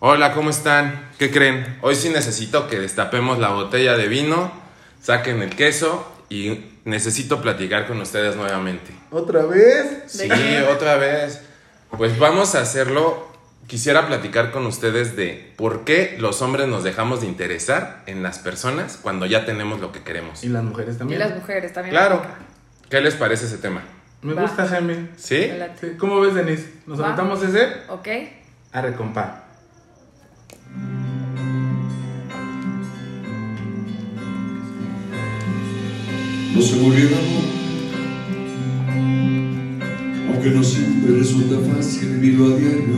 Hola, ¿cómo están? ¿Qué creen? Hoy sí necesito que destapemos la botella de vino, saquen el queso y necesito platicar con ustedes nuevamente. ¿Otra vez? Sí, otra vez. Pues vamos a hacerlo. Quisiera platicar con ustedes de por qué los hombres nos dejamos de interesar en las personas cuando ya tenemos lo que queremos. Y las mujeres Y también. las mujeres también. Claro. ¿Qué les parece ese tema? Me Va. gusta, Jaime. ¿Sí? Adelante. Sí, ¿Cómo ves, Denise? ¿Nos Va. aventamos ese? Ok. Arre, compa. No se murió el amor. Aunque no siempre resulta fácil vivirlo a diario,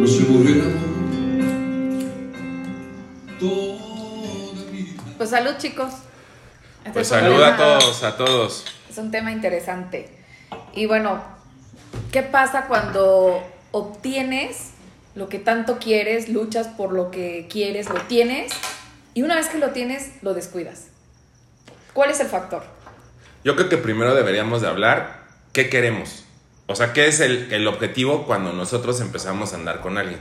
no se murió el amor. Toda mi vida. Pues salud, chicos. Este Pues saluda a todos, a todos. Es un tema interesante. Y bueno, ¿qué pasa cuando obtienes lo que tanto quieres, luchas por lo que quieres, lo tienes, y una vez que lo tienes, lo descuidas? ¿Cuál es el factor? Yo creo que primero deberíamos de hablar qué queremos. O sea, qué es el, el objetivo cuando nosotros empezamos a andar con alguien.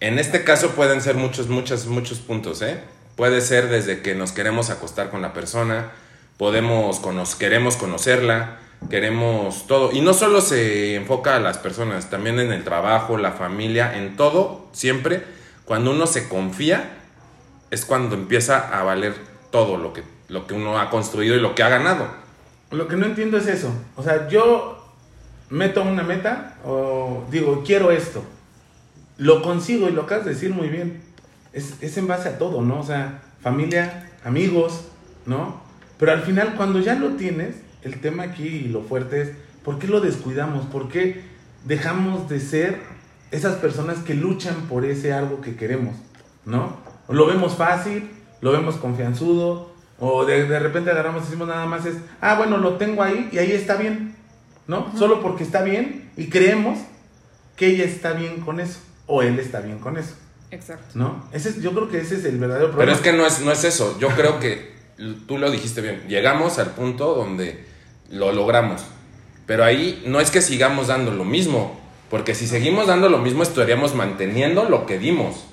En este caso pueden ser muchos, muchos, muchos puntos, ¿eh? Puede ser desde que nos queremos acostar con la persona, podemos cono- queremos conocerla, queremos todo. Y no solo se enfoca a las personas, también en el trabajo, la familia, en todo, siempre. Cuando uno se confía, es cuando empieza a valer todo lo que, lo que uno ha construido y lo que ha ganado. Lo que no entiendo es eso. O sea, yo meto una meta o digo, quiero esto. Lo consigo y lo acabas de decir muy bien. Es, es en base a todo, ¿no? O sea, familia, amigos, ¿no? Pero al final, cuando ya lo tienes, el tema aquí y lo fuerte es, ¿por qué lo descuidamos? ¿Por qué dejamos de ser esas personas que luchan por ese algo que queremos, ¿no? O lo vemos fácil, lo vemos confianzudo, o de, de repente agarramos y decimos nada más es, ah, bueno, lo tengo ahí y ahí está bien, ¿no? Solo porque está bien y creemos que ella está bien con eso, o él está bien con eso, Exacto. ¿no? Ese es, yo creo que ese es el verdadero Pero problema. es que no es, no es eso. Yo creo que tú lo dijiste bien. Llegamos al punto donde lo logramos. Pero ahí no es que sigamos dando lo mismo. Porque si seguimos dando lo mismo, estaríamos manteniendo lo que dimos.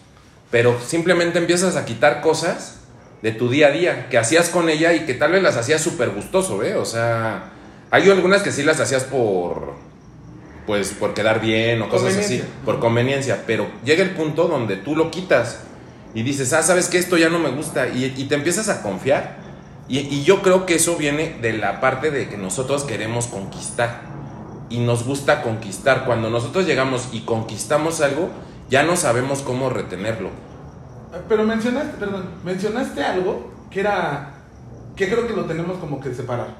Pero simplemente empiezas a quitar cosas de tu día a día que hacías con ella y que tal vez las hacías súper gustoso, ¿eh? O sea, hay algunas que sí las hacías por. Pues por quedar bien o cosas así, por conveniencia. Pero llega el punto donde tú lo quitas y dices, ah, sabes que esto ya no me gusta y, y te empiezas a confiar. Y, yo creo que eso viene de la parte de que nosotros queremos conquistar y nos gusta conquistar. Cuando nosotros llegamos y conquistamos algo, ya no sabemos cómo retenerlo. Pero mencionaste, perdón, mencionaste algo que era, que creo que lo tenemos como que separar.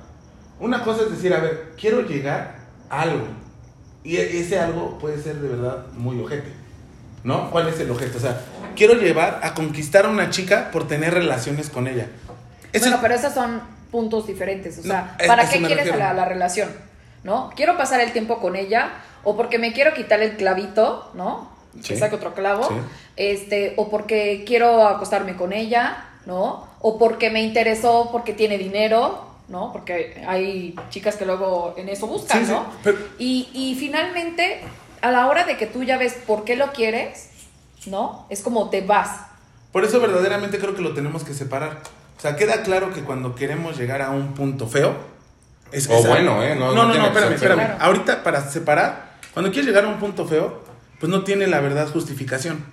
Una cosa es decir, a ver, quiero llegar a algo. Y e- ese algo puede ser de verdad muy ojete. ¿No? ¿Cuál es el ojete? O sea, quiero llevar a conquistar a una chica por tener relaciones con ella. Eso bueno, pero esos son puntos diferentes. O sea, No, ¿para qué quieres la, la relación? ¿No? Quiero pasar el tiempo con ella o porque me quiero quitar el clavito, ¿no? Que Sí. saque otro clavo. Sí. Este, o porque quiero acostarme con ella, ¿no? O porque me interesó porque tiene dinero, ¿no? Porque hay chicas que luego en eso buscan, sí, ¿no? pero- Y, y finalmente, a la hora de que tú ya ves por qué lo quieres, ¿no? Es como te vas. Por eso verdaderamente creo que lo tenemos que separar. O sea, queda claro que cuando queremos llegar a un punto feo, es O es bueno, ¿eh? No- No, no no, no, espérame, espérame. Claro. Ahorita para separar, cuando quieres llegar a un punto feo, pues no tiene la verdad justificación.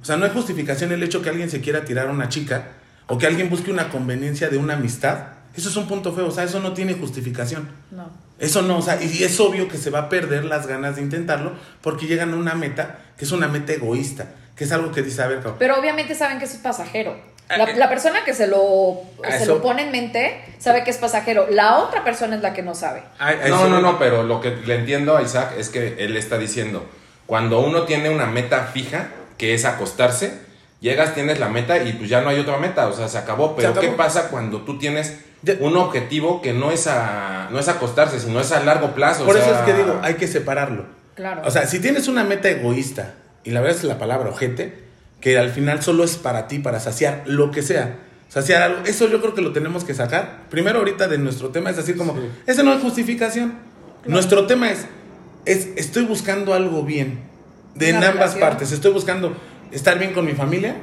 O sea, no hay justificación el hecho que alguien se quiera tirar a una chica o que alguien busque una conveniencia de una amistad. Eso es un punto feo, o sea, eso no tiene justificación. No. Eso no, o sea, y es obvio que se va a perder las ganas de intentarlo porque llegan a una meta que es una meta egoísta, que es algo que dice, a ver, cabrón, Pero obviamente saben que eso es pasajero. Ah, La, eh. la persona que se lo, Ah, se eso- lo pone en mente sabe que es pasajero. La otra persona es la que no sabe. a- a No, eso- no, no, pero lo que le entiendo a Isaac es que él está diciendo, cuando uno tiene una meta fija, que es acostarse, llegas, tienes la meta y pues ya no hay otra meta, o sea, se acabó. Pero acabó. ¿qué pasa cuando tú tienes un objetivo que no es a no es acostarse, sino es a largo plazo? o Por eso sea, es que digo, hay que separarlo. Claro. O sea, si tienes una meta egoísta, y la verdad es la palabra ojete, que al final solo es para ti, para saciar lo que sea. Saciar algo, eso yo creo que lo tenemos que sacar. Primero ahorita de nuestro tema es decir como, Sí. ese no es justificación. Nuestro tema es, es, estoy buscando algo bien. De en ambas relación. partes. Estoy buscando estar bien con mi familia,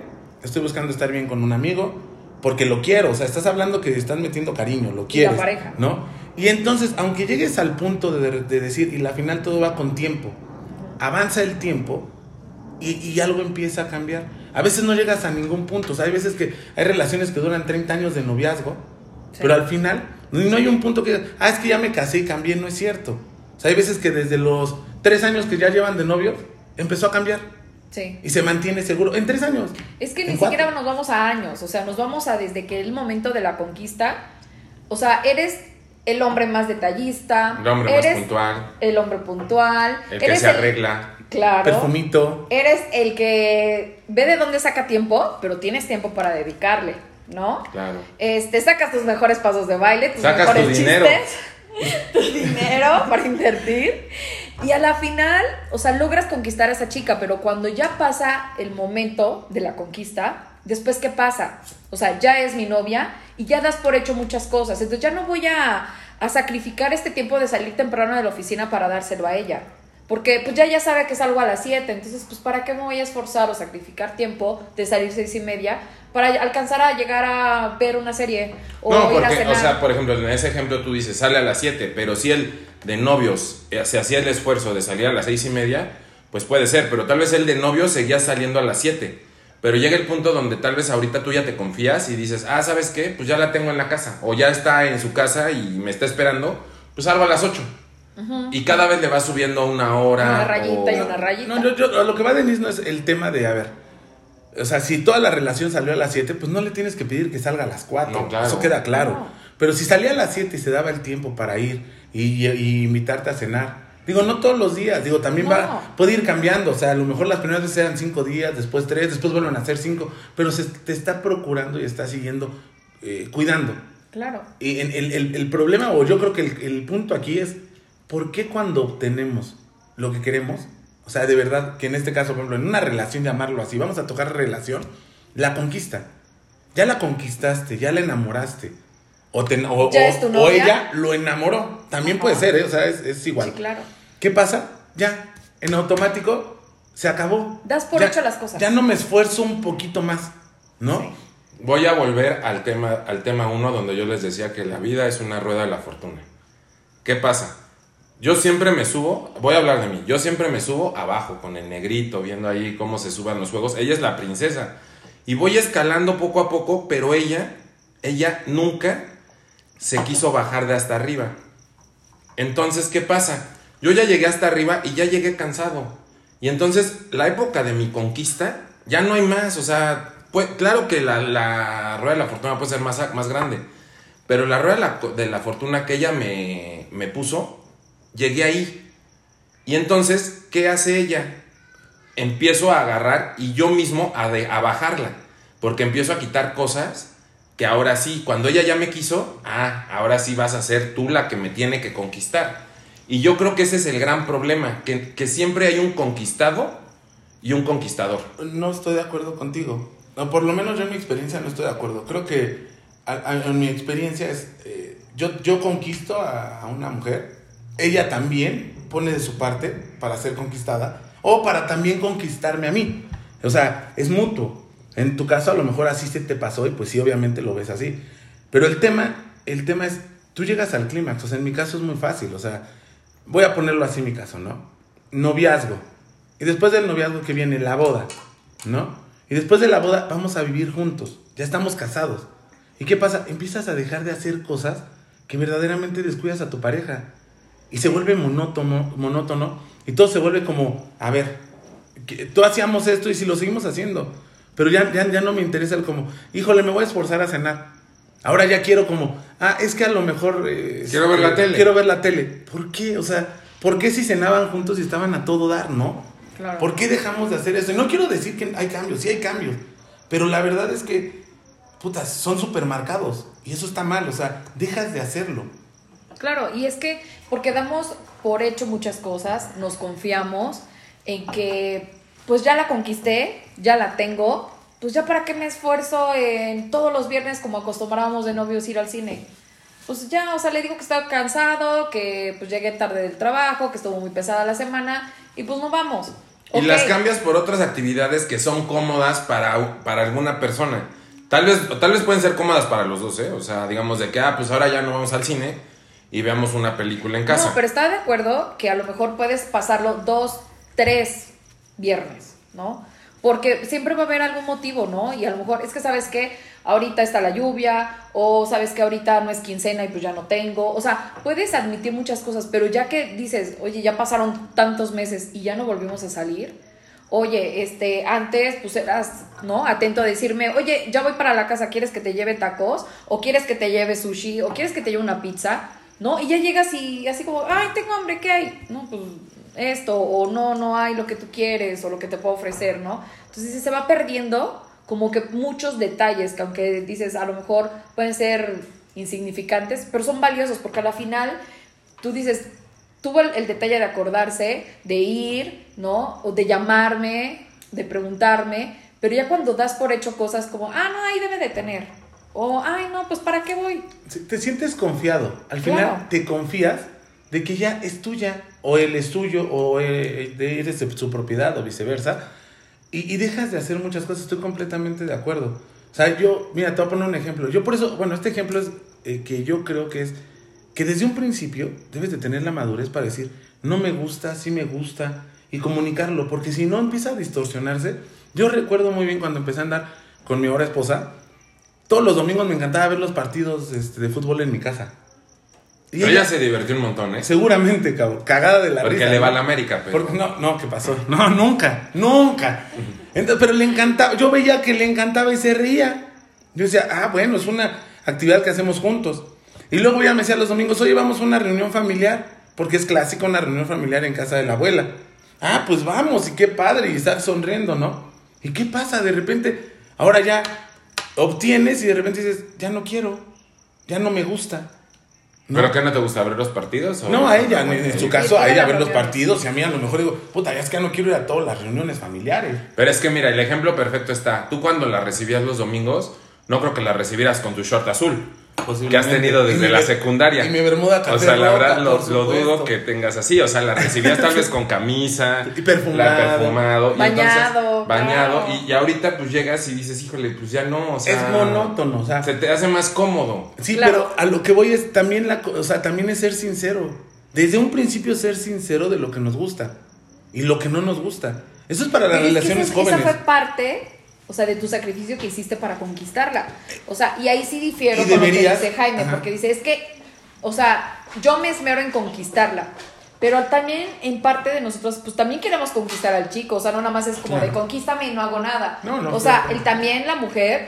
estoy buscando estar bien con un amigo, porque lo quiero. O sea, estás hablando que estás metiendo cariño, lo quieres. pareja. ¿No? Y entonces, aunque llegues al punto de, de decir, y la final todo va con tiempo, avanza el tiempo y, y algo empieza a cambiar. A veces no llegas a ningún punto. O sea, hay veces que hay relaciones que duran 30 años de noviazgo, Sí. pero al final no no hay un punto que, ah, es que ya me casé y cambié, no es cierto. O sea, hay veces que desde los tres años que ya llevan de novios, empezó a cambiar Sí. y se mantiene seguro. En tres años. Es que ni cuatro. siquiera nos vamos a años, o sea, nos vamos a desde que el momento de la conquista, o sea, eres el hombre más detallista, El hombre más puntual, el hombre puntual, el que eres se arregla. Claro, Perfumito. eres el que ve de dónde saca tiempo, pero tienes tiempo para dedicarle, ¿no? Claro. Este, sacas tus mejores pasos de baile, tus Sacas mejores tu dinero. chistes, tu dinero para invertir. Y a la final, o sea, logras conquistar a esa chica, pero cuando ya pasa el momento de la conquista, después ¿qué pasa? O sea, ya es mi novia y ya das por hecho muchas cosas. Entonces ya no voy a, a sacrificar este tiempo de salir temprano de la oficina para dárselo a ella. Porque pues ya ya sabe que salgo a las 7, entonces pues ¿para qué me voy a esforzar o sacrificar tiempo de salir seis y media para alcanzar a llegar a ver una serie o No, ir a porque, cenar? o sea, por ejemplo, en ese ejemplo tú dices, sale a las 7, pero si él de novios eh, se hacía el esfuerzo de salir a las seis y media, pues puede ser, pero tal vez él de novios seguía saliendo a las 7. Pero llega el punto donde tal vez ahorita tú ya te confías y dices, ah, ¿sabes qué? Pues ya la tengo en la casa, o ya está en su casa y me está esperando, pues salgo a las 8. Y cada vez le va subiendo una hora. Una rayita y o- una rayita. No, yo, yo- lo que va Denise no es el tema de, a ver, o sea, si toda la relación salió a las 7, pues no le tienes que pedir que salga a las 4. No, claro. Eso queda claro. No. Pero si salía a las 7 y se daba el tiempo para ir y, y- y invitarte a cenar. Digo, no todos los días, digo, también No. va, puede ir cambiando, o sea, a lo mejor las primeras veces eran 5 días, después 3, después vuelven a ser 5, pero se te está procurando y está siguiendo, eh, cuidando. Claro. Y en- el, el- el problema, o yo creo que el, el punto aquí es, ¿por qué cuando obtenemos lo que queremos? O sea, de verdad, que en este caso, por ejemplo, en una relación, llamarlo así, vamos a tocar relación, la conquista. Ya la conquistaste, ya la enamoraste. O, te- o- Ya o- es tu o novia. ella lo enamoró. También Ajá. puede ser, ¿eh? O sea, es, es igual. Sí, claro. ¿Qué pasa? Ya, en automático, se acabó. Das por Ya- hecho las cosas. Ya no me esfuerzo un poquito más, ¿no? Sí. Voy a volver al tema al tema 1 donde yo les decía que la vida es una rueda de la fortuna. ¿Qué pasa? Yo siempre me subo, voy a hablar de mí, yo siempre me subo abajo con el negrito, viendo ahí cómo se suban los juegos. Ella es la princesa. Y voy escalando poco a poco, pero ella, ella nunca se quiso bajar de hasta arriba. Entonces, ¿qué pasa? Yo ya llegué hasta arriba y ya llegué cansado. Y entonces, la época de mi conquista, ya no hay más. O sea, pues, claro que la, la rueda de la fortuna puede ser más, más grande. Pero la rueda de la, fortuna que ella me, me puso, llegué ahí. Y entonces, ¿qué hace ella? Empiezo a agarrar y yo mismo a, de- a bajarla. Porque empiezo a quitar cosas que ahora sí, cuando ella ya me quiso, ah, ahora sí vas a ser tú la que me tiene que conquistar. Y yo creo que ese es el gran problema, que, siempre hay un conquistado y un conquistador. No estoy de acuerdo contigo. No, por lo menos yo en mi experiencia no estoy de acuerdo. Creo que en mi experiencia es, eh, yo, yo conquisto a una mujer, ella también pone de su parte para ser conquistada o para también conquistarme a mí. O sea, es mutuo. En tu caso a lo mejor así se te pasó y pues sí, obviamente lo ves así. Pero el tema, el tema es, tú llegas al clímax. O sea, en mi caso es muy fácil. O sea, voy a ponerlo así en mi caso, ¿no? Noviazgo. Y después del noviazgo que viene la boda, ¿no? Y después de la boda vamos a vivir juntos. Ya estamos casados. ¿Y qué pasa? Empiezas a dejar de hacer cosas que verdaderamente descuidas a tu pareja. Y se vuelve monótono, monótono. Y todo se vuelve como, a ver, tú hacíamos esto y si lo seguimos haciendo. Pero ya, ya, ya no me interesa el como, híjole, me voy a esforzar a cenar. Ahora ya quiero como, ah, es que a lo mejor... eh, Quiero ver la tele. Quiero ver la tele. ¿Por qué? O sea, ¿por qué si cenaban juntos y estaban a todo dar, no? Claro. ¿Por qué dejamos de hacer eso? Y no quiero decir que hay cambios, sí hay cambios. Pero la verdad es que, putas, son súper marcados. Y eso está mal, o sea, dejas de hacerlo. Claro, y es que porque damos por hecho muchas cosas, nos confiamos en que pues ya la conquisté, ya la tengo, pues ya para qué me esfuerzo en todos los viernes como acostumbrábamos de novios ir al cine. Pues ya, o sea, le digo que estaba cansado, que pues llegué tarde del trabajo, que estuvo muy pesada la semana y pues no vamos. Y las cambias por otras actividades que son cómodas para, para alguna persona. Tal vez, tal vez pueden ser cómodas para los dos, ¿eh? O sea, digamos de que, ah, pues ahora ya no vamos al cine y veamos una película en casa. No, pero está de acuerdo que a lo mejor puedes pasarlo dos, tres viernes, ¿no? Porque siempre va a haber algún motivo, ¿no? Y a lo mejor es que sabes que ahorita está la lluvia, o sabes que ahorita no es quincena y pues ya no tengo. O sea, puedes admitir muchas cosas, pero ya que dices, oye, ya pasaron tantos meses y ya no volvimos a salir. Oye, este, antes pues eras, ¿no? Atento a decirme, oye, ya voy para la casa, ¿quieres que te lleve tacos? ¿O quieres que te lleve sushi? ¿O quieres que te lleve una pizza? ¿No? Y ya llegas y así como, ay, tengo hambre, ¿qué hay? No, pues esto, o no, no hay lo que tú quieres, o lo que te puedo ofrecer, ¿no? Entonces se va perdiendo como que muchos detalles que aunque dices a lo mejor pueden ser insignificantes, pero son valiosos porque a la final tú dices, tuvo el, el detalle de acordarse, de ir, ¿no? O de llamarme, de preguntarme, pero ya cuando das por hecho cosas como, ah, no, ahí debe de tener, o, ay, no, pues ¿para qué voy? Te sientes confiado. Al Claro. final te confías de que ya es tuya, o él es tuyo, o eh, de- eres de su propiedad, o viceversa. Y, y dejas de hacer muchas cosas. Estoy completamente de acuerdo. O sea, yo, mira, te voy a poner un ejemplo. Yo por eso, bueno, este ejemplo es eh, que yo creo que es que desde un principio debes de tener la madurez para decir, no me gusta, sí me gusta, y comunicarlo, porque si no empieza a distorsionarse. Yo recuerdo muy bien cuando empecé a andar con mi ahora esposa, todos los domingos me encantaba ver los partidos este, de fútbol en mi casa. Y Pero ella, ella se divirtió un montón, ¿eh? seguramente, cabrón, cagada de la Porque risa, le va a la América, pero... Porque no, no, ¿qué pasó? No, nunca, nunca. Entonces, pero le encantaba, yo veía que le encantaba y se reía. Yo decía, ah, bueno, es una actividad que hacemos juntos. Y luego ya me decía los domingos, oye, vamos a una reunión familiar, porque es clásico una reunión familiar en casa de la abuela. Ah, pues vamos, y qué padre, y estar sonriendo, ¿no? ¿Y qué pasa? De repente, ahora ya obtienes y de repente dices, ya no quiero, ya no me gusta. ¿no? ¿Pero qué no te gusta ver los partidos? o- No, a ella, en, en su caso, a ella ver los partidos y a mí a lo mejor digo, puta, ya es que ya no quiero ir a todas las reuniones familiares. Pero es que mira, el ejemplo perfecto está. Tú cuando la recibías los domingos, no creo que la recibieras con tu short azul. Que has tenido desde la secundaria. y mi bermuda O sea, la verdad lo, dudo que tengas así. O sea, la recibías tal vez con camisa. Y perfumado. la perfumado. y Bañado, entonces, bañado. claro. Y, y ahorita pues llegas y dices, híjole, pues ya no. O sea, es monótono, o sea. Se te hace más cómodo. Sí, Claro. pero a lo que voy es también la, co- o sea, también es ser sincero. Desde un principio ser sincero de lo que nos gusta y lo que no nos gusta. Eso es para las que relaciones esa, jóvenes. esa fue parte, o sea, de tu sacrificio que hiciste para conquistarla. O sea, y ahí sí difiero con lo que dice Jaime, Ajá. porque dice, es que, o sea, yo me esmero en conquistarla. Pero también, en parte de nosotros, pues también queremos conquistar al chico. O sea, no nada más es como Claro. de conquístame y no hago nada. No, no, o sea, claro. el, también la mujer,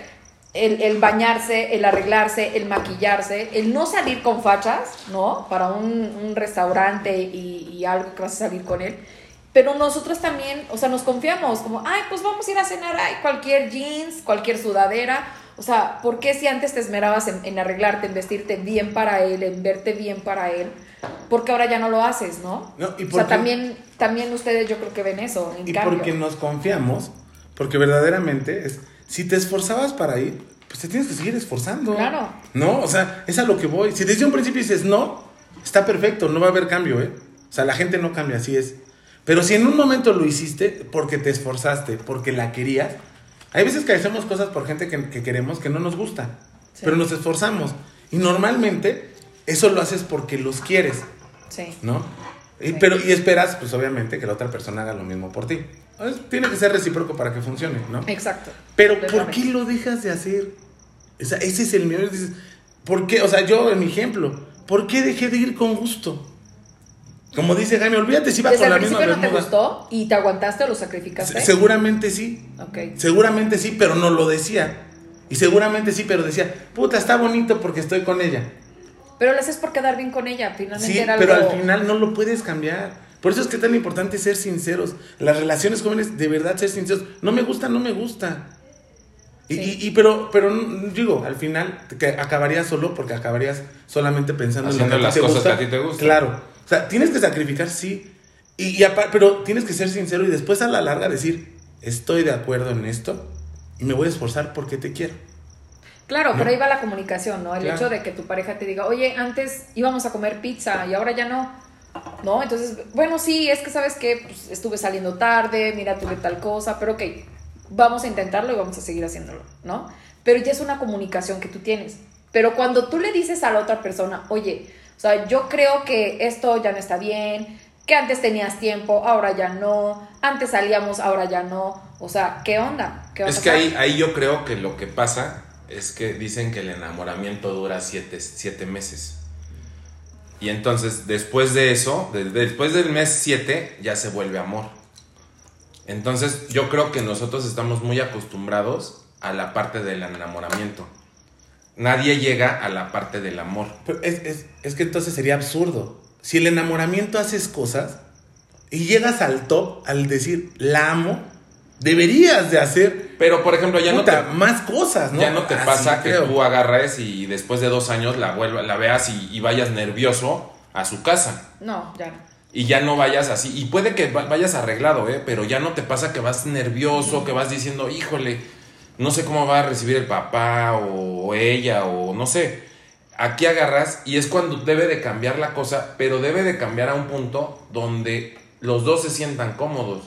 el, el bañarse, el arreglarse, el maquillarse, el no salir con fachas, ¿no? Para un, un restaurante y, y algo que vas a salir con él. Pero nosotros también, o sea, nos confiamos, como, ay, pues vamos a ir a cenar, ay, cualquier jeans, cualquier sudadera. O sea, ¿por qué si antes te esmerabas en, en arreglarte, en vestirte bien para él, en verte bien para él? Porque ahora ya no lo haces, ¿no? No, y o sea, también, también ustedes yo creo que ven eso, en Y cambio. porque nos confiamos, porque verdaderamente es, si te esforzabas para ir, pues te tienes que seguir esforzando. Claro. No, o sea, es a lo que voy. Si desde un principio dices no, está perfecto, no va a haber cambio, ¿eh? O sea, la gente no cambia, así es. Pero si en un momento lo hiciste porque te esforzaste, porque la querías, hay veces que hacemos cosas por gente que, que queremos que no nos gusta, Sí. pero nos esforzamos. Y normalmente eso lo haces porque los quieres. Sí. ¿no? Y, Sí. pero, y esperas, pues obviamente, que la otra persona haga lo mismo por ti. Entonces, tiene que ser recíproco para que funcione, ¿no? Exacto. Pero, ¿por qué lo dejas de hacer? O sea, ese es el mío. Dices, ¿por qué? O sea, yo, en mi ejemplo, ¿por qué dejé de ir con gusto? Como dice Jaime, olvídate si va ¿Desde con la misma no te gustó y te aguantaste o lo sacrificaste? Se- Seguramente sí. Ok. Seguramente sí, pero no lo decía. Y seguramente sí, pero decía, puta, está bonito porque estoy con ella. Pero lo haces por quedar bien con ella. Finalmente Sí, era pero algo... al final no lo puedes cambiar. Por eso es que es tan importante ser sinceros. Las relaciones jóvenes, de verdad, ser sinceros. No me gusta, no me gusta. Y, Sí. y- y pero, pero digo, al final que acabarías solo porque acabarías solamente pensando Haciendo en lo las que ti te cosas gusta. que a ti te gustan. Claro. O sea, tienes que sacrificar, sí. Y, pero tienes que ser sincero y después a la larga decir, estoy de acuerdo en esto y me voy a esforzar porque te quiero. Claro, ¿No? pero ahí va la comunicación, ¿no? El Claro. hecho de que tu pareja te diga, oye, antes íbamos a comer pizza y ahora ya no. ¿no? Entonces, bueno, sí, es que sabes que pues, estuve saliendo tarde, mira, tuve tal cosa, pero ok, vamos a intentarlo y vamos a seguir haciéndolo, ¿no? Pero ya es una comunicación que tú tienes. Pero cuando tú le dices a la otra persona, oye, o sea, yo creo que esto ya no está bien, que antes tenías tiempo, ahora ya no, antes salíamos, ahora ya no, o sea, ¿qué onda? ¿Qué Es que ahí, ahí yo creo que lo que pasa es que dicen que el enamoramiento dura siete, siete meses. Y entonces, después de eso, de- después del mes 7, ya se vuelve amor. Entonces, yo creo que nosotros estamos muy acostumbrados a la parte del enamoramiento. Nadie llega a la parte del amor. Pero es, es- es que entonces sería absurdo. Si el enamoramiento haces cosas y llegas al top al decir la amo, deberías de hacer Pero, por ejemplo, ya puta, no te, más cosas, ¿no? ya no te Así pasa que tú agarres y después de dos años la, vuelva, la veas y, y vayas nervioso a su casa. No, ya no. Y ya no vayas así. Y puede que va- vayas arreglado, ¿eh? Pero ya no te pasa que vas nervioso, que vas diciendo, híjole, no sé cómo va a recibir el papá o ella o no sé. Aquí agarras y es cuando debe de cambiar la cosa, pero debe de cambiar a un punto donde los dos se sientan cómodos.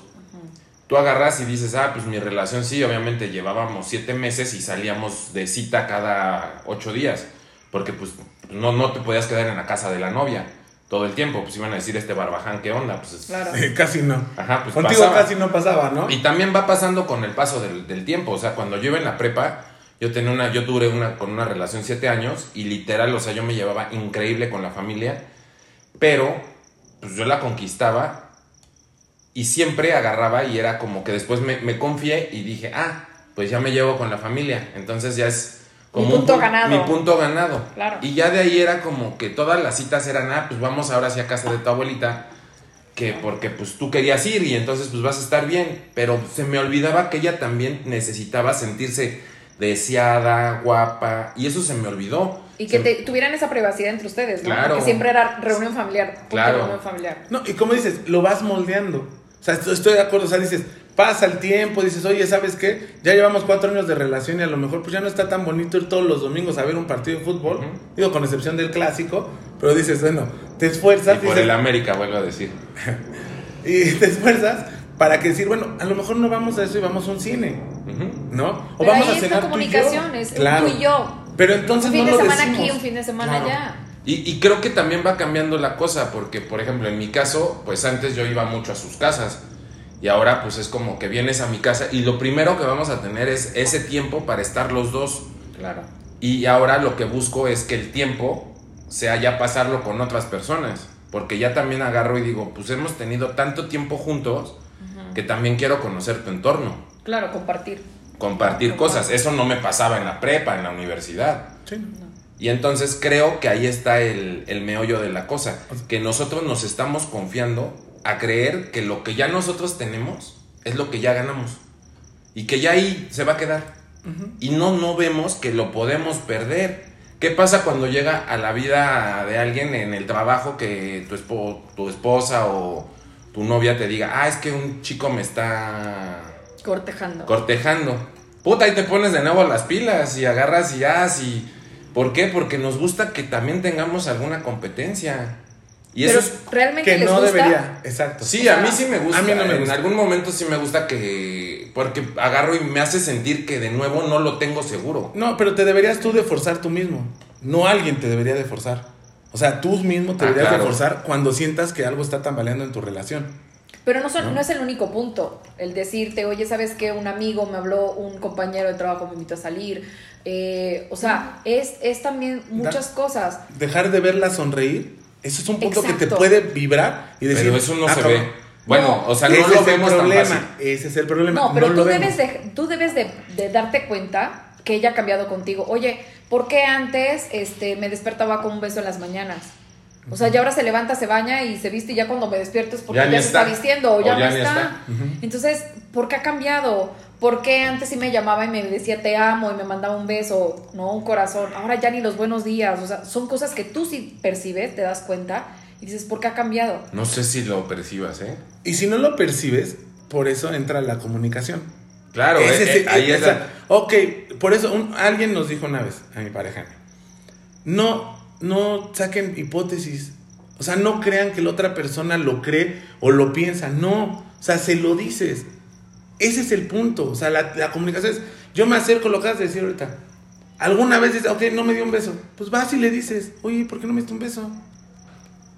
Tú agarras y dices, ah, pues mi relación sí, obviamente llevábamos siete meses y salíamos de cita cada ocho días, porque pues no, no te podías quedar en la casa de la novia todo el tiempo, pues iban a decir este barbaján, ¿qué onda? Pues es- Claro. casi no. Ajá, pues Contigo pasaba. casi no pasaba, ¿no? Y también va pasando con el paso del, del tiempo. O sea, cuando yo iba en la prepa, yo tenía una, yo duré una, con una relación siete años y literal, o sea, yo me llevaba increíble con la familia, pero pues yo la conquistaba y siempre agarraba y era como que después me, me confié y dije, ah, pues ya me llevo con la familia. Entonces ya es como Mi un punto pu- ganado. Mi punto ganado. Claro. Y ya de ahí era como que todas las citas eran, ah, pues vamos ahora sí a casa de tu abuelita que porque pues tú querías ir y entonces pues vas a estar bien, pero se me olvidaba que ella también necesitaba sentirse deseada, guapa, y eso se me olvidó. Y que Se- te- tuvieran esa privacidad entre ustedes, ¿no? Claro. Que siempre era reunión familiar. Claro. Reunión familiar. No, y como dices, lo vas moldeando. O sea, estoy de acuerdo. O sea, dices, pasa el tiempo, dices, oye, ¿sabes qué? Ya llevamos cuatro años de relación y a lo mejor pues ya no está tan bonito ir todos los domingos a ver un partido de fútbol. Digo, con excepción del clásico. Pero dices, bueno, te esfuerzas. y por dices- el América, vuelvo a decir. y te esfuerzas para que decir, bueno, a lo mejor no vamos a eso y vamos a un cine. ¿no? O Pero vamos ahí a es cenar la tú y yo. comunicación, es Claro. tú y yo. Pero entonces un fin no de lo semana decimos. aquí, un fin de semana Claro. allá. Y, y creo que también va cambiando la cosa, porque por ejemplo en mi caso, pues antes yo iba mucho a sus casas. Y ahora pues es como que vienes a mi casa y lo primero que vamos a tener es ese tiempo para estar los dos. Claro. Y ahora lo que busco es que el tiempo sea ya pasarlo con otras personas. Porque ya también agarro y digo, pues hemos tenido tanto tiempo juntos que también quiero conocer tu entorno, Claro, compartir. compartir cosas. Eso no me pasaba en la prepa, en la universidad. Sí. Y entonces creo que ahí está el, el meollo de la cosa. Que nosotros nos estamos confiando a creer que lo que ya nosotros tenemos es lo que ya ganamos. Y que ya ahí se va a quedar. Y no, no vemos que lo podemos perder. ¿Qué pasa cuando llega a la vida de alguien en el trabajo que tu, espo- tu esposa o tu novia te diga, ah, es que un chico me está Cortejando. cortejando. Puta, ahí te pones de nuevo las pilas y agarras y ya, y ¿Por qué? Porque nos gusta que también tengamos alguna competencia. Y Pero eso es... realmente Que les no gusta. debería, exacto. Sí, o sea, a mí sí me gusta. a mí no me En gusta. algún momento sí me gusta que... Porque agarro y me hace sentir que de nuevo no lo tengo seguro. No, pero te deberías tú de forzar tú mismo. No alguien te debería de forzar. O sea, tú mismo te Ah, deberías claro. de forzar cuando sientas que algo está tambaleando en tu relación. Pero no, son- no es el único punto. El decirte, oye, ¿sabes qué? Un amigo me habló, un compañero de trabajo me invitó a salir. Eh, o sea, es, es también muchas cosas. Dejar de verla sonreír, eso es un punto que te puede vibrar y decir. Pero eso no "Ah, se cabrón". ve. Bueno, No, o sea, no Ese lo es el vemos tan problema. fácil. Ese es el problema. No, pero tú, debes de, tú debes de, de darte cuenta que ella ha cambiado contigo. Oye, ¿por qué antes este, me despertaba con un beso en las mañanas? O sea, ya ahora se levanta, se baña y se viste y ya cuando me despierto es porque Ya ya, se está está. vistiendo o ya, O ya no está. Entonces, ¿por qué ha cambiado? ¿Por qué antes sí me llamaba y me decía te amo y me mandaba un beso, no un corazón? Ahora ya ni los buenos días. O sea, son cosas que tú sí percibes, te das cuenta y dices, ¿por qué ha cambiado? No sé si lo percibas, ¿eh? Y si no lo percibes, por eso entra la comunicación. Claro, Ese eh, eh, ahí o es la- Ok, por eso un- alguien nos dijo una vez a mi pareja, no, no saquen hipótesis. O sea, no crean que la otra persona lo cree o lo piensa. No. O sea, se lo dices. Ese es el punto. O sea, la, la comunicación es. Yo me acerco, lo que acabas de decir ahorita. Alguna vez dices, ok, no me dio un beso. Pues vas y le dices, oye, ¿por qué no me diste un beso?